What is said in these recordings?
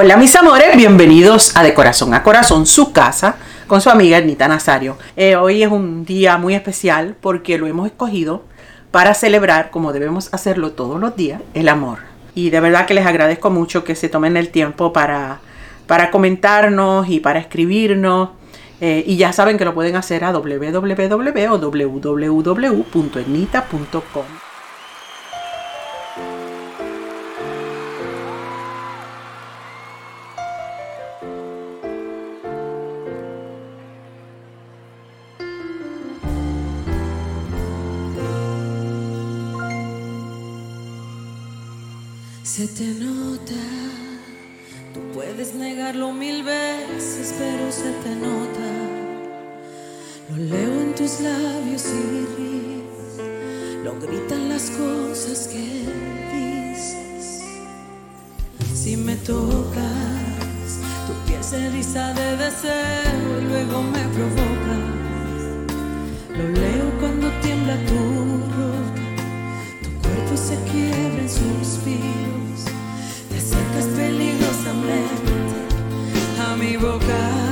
Hola mis amores, bienvenidos a De Corazón a Corazón, su casa, con su amiga Ernita Nazario. Eh, hoy es un día muy especial porque lo hemos escogido para celebrar, como debemos hacerlo todos los días, el amor. Y de verdad que les agradezco mucho que se tomen el tiempo para, para comentarnos y para escribirnos. Eh, y ya saben que lo pueden hacer a www. Lo leo en tus labios y ríes, lo gritan las cosas que dices. Si me tocas, tu piel se eriza de deseo y luego me provocas. Lo leo cuando tiembla tu ropa, tu cuerpo se quiebra en suspiros, te acercas peligrosamente a mi boca.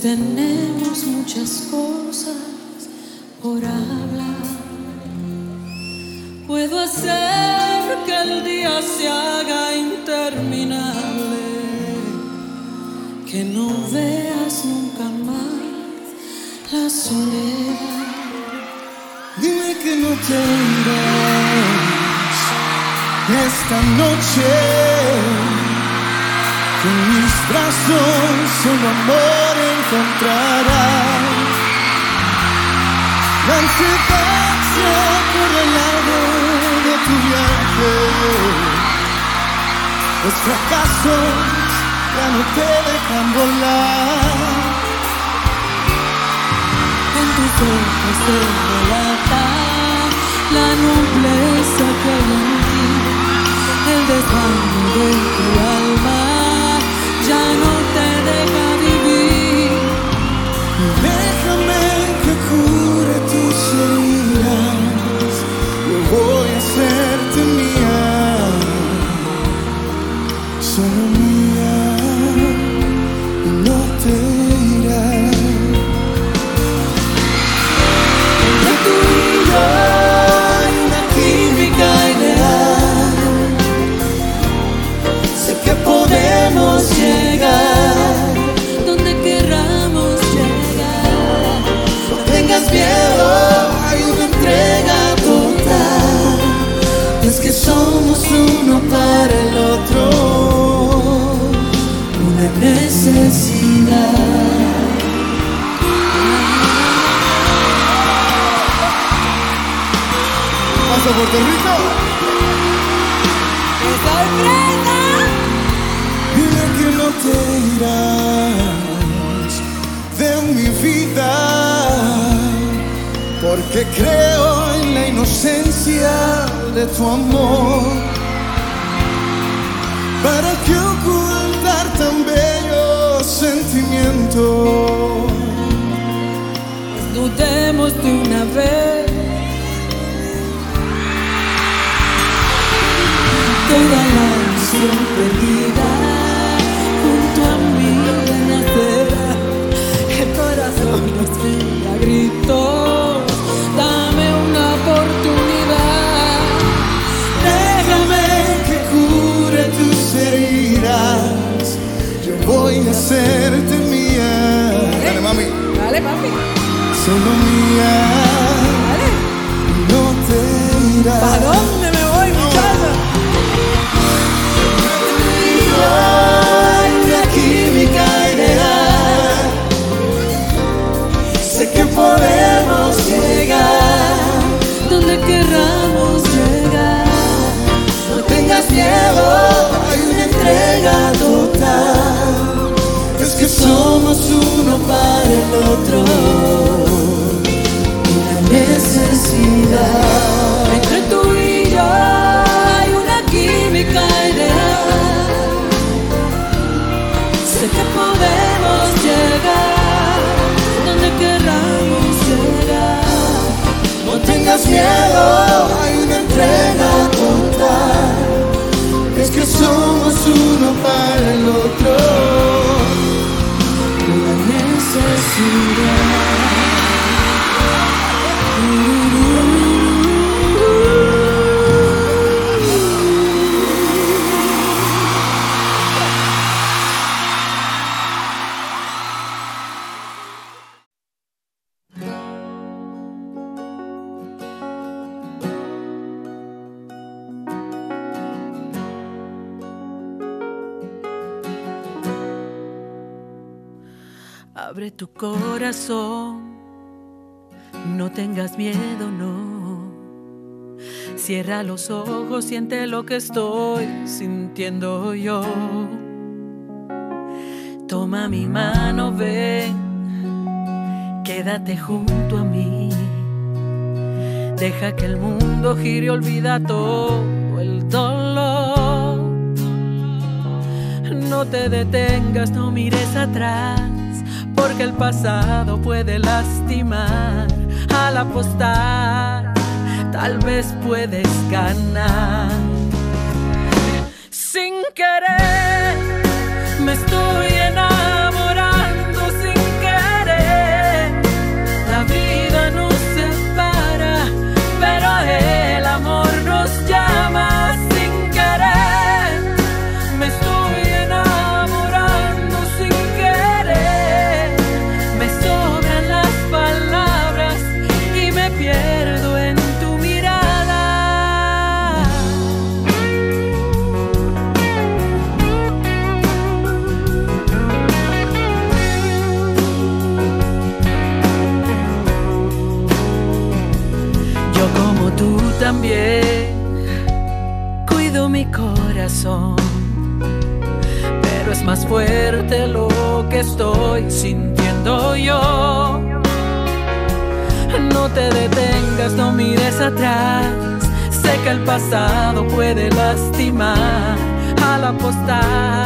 Tenemos muchas cosas por hablar. Puedo hacer que el día se haga interminable, que no veas nunca más la soledad. Dime que no te esta noche. En mis brazos solo amor encontrarás. La ansiedad se por el lado de tu viaje. Los fracasos ya no te dejan volar. En tus ojos se relata tu amor. ¿Para qué ocultar tan bellos sentimientos? Dudemos de una vez. Toda la ilusión perdida Solo mía. No te irás. ¿Para dónde me voy, muchacha? Hay una química ideal. Sé que podemos llegar. Donde querramos llegar. No tengas miedo, hay una entrega total. Es que somos uno para el otro. Necesidad. Entre tú y yo hay una química ideal. Sé que podemos llegar donde querramos llegar. No tengas miedo, hay una entrega total. Es que somos uno para el otro. Una necesidad. Tu corazón, no tengas miedo, no. Cierra los ojos, siente lo que estoy sintiendo yo. Toma mi mano, ven, quédate junto a mí. Deja que el mundo gire, olvida todo el dolor. No te detengas, no mires atrás, porque el pasado puede lastimar. Al apostar, tal vez puedes ganar. Sin querer, al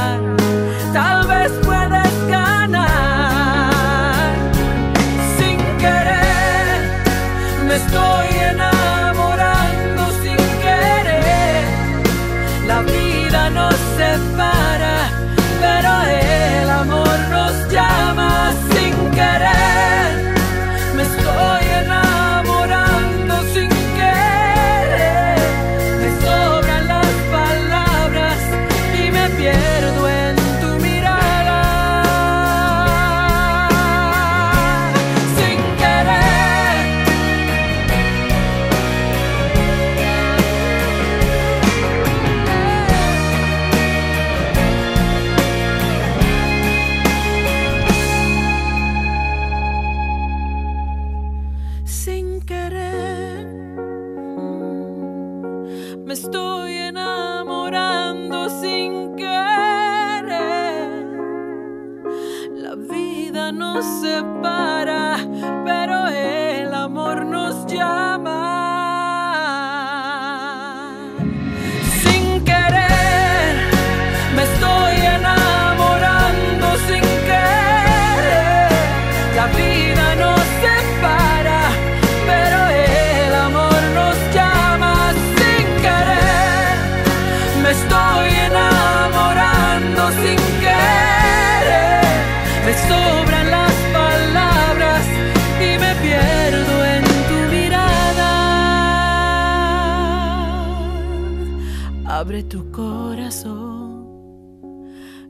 Abre tu corazón,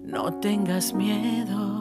no tengas miedo.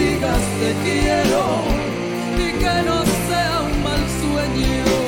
digas te quiero y que no sea un mal sueño.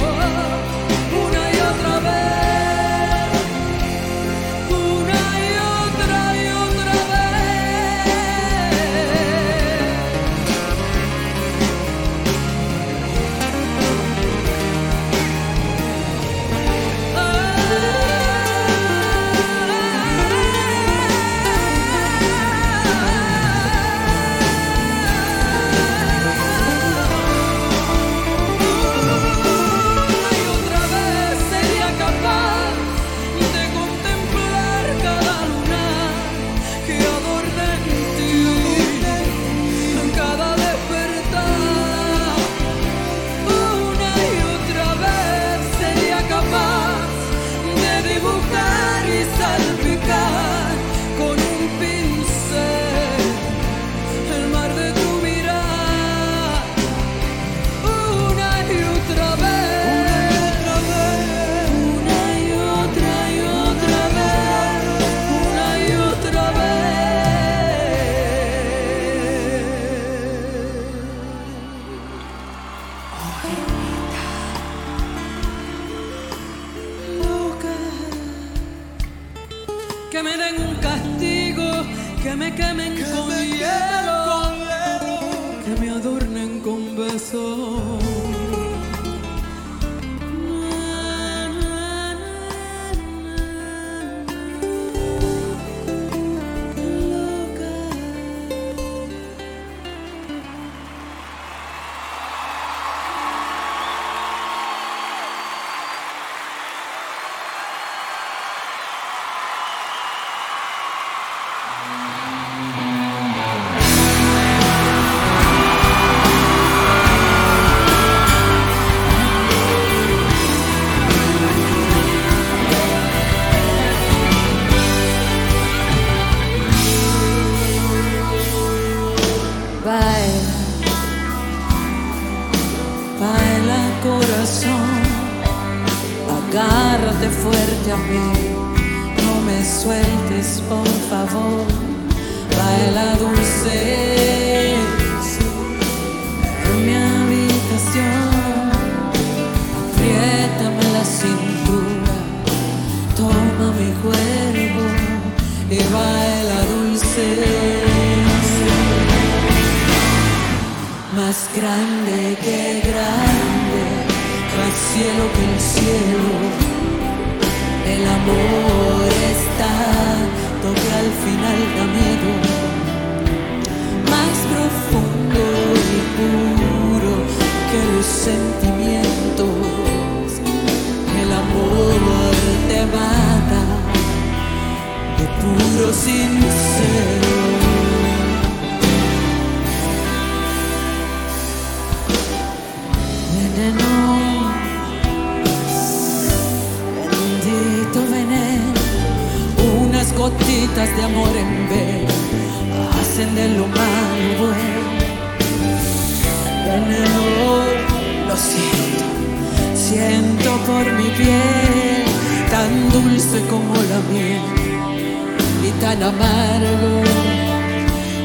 tan amargo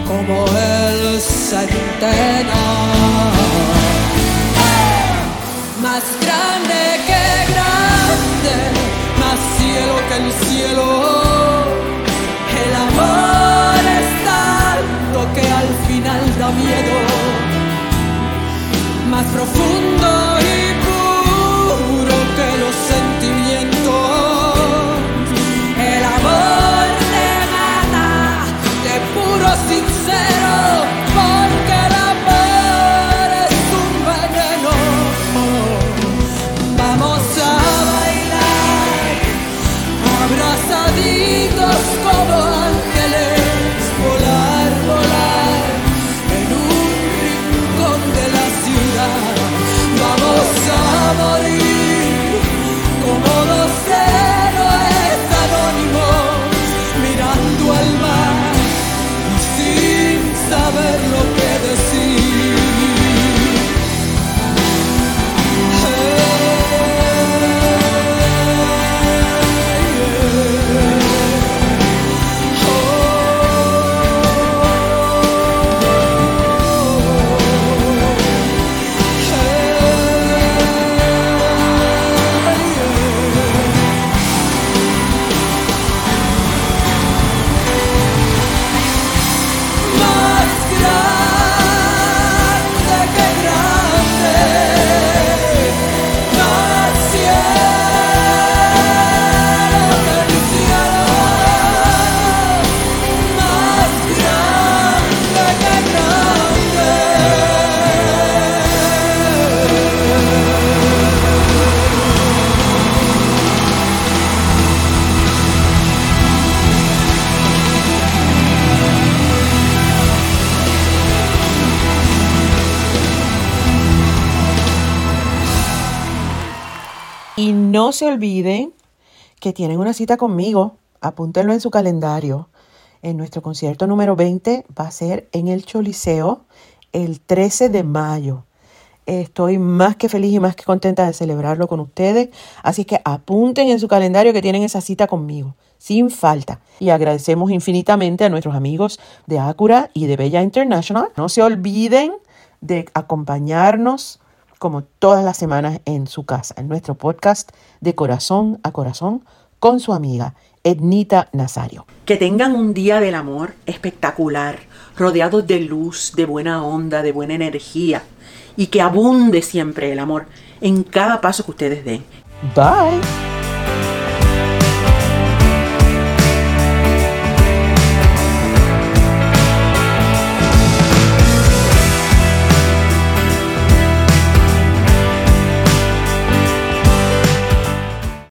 como el centeno. Más grande que grande, más cielo que el cielo. No se olviden que tienen una cita conmigo. Apúntenlo en su calendario. En nuestro concierto número 20 va a ser en el Choliseo el 13 de mayo. Estoy más que feliz y más que contenta de celebrarlo con ustedes. Así que apunten en su calendario que tienen esa cita conmigo, sin falta. Y agradecemos infinitamente a nuestros amigos de Acura y de Bella International. No se olviden de acompañarnos como todas las semanas en su casa, en nuestro podcast de corazón a corazón con su amiga Ednita Nazario. Que tengan un día del amor espectacular, rodeados de luz, de buena onda, de buena energía y que abunde siempre el amor en cada paso que ustedes den. Bye.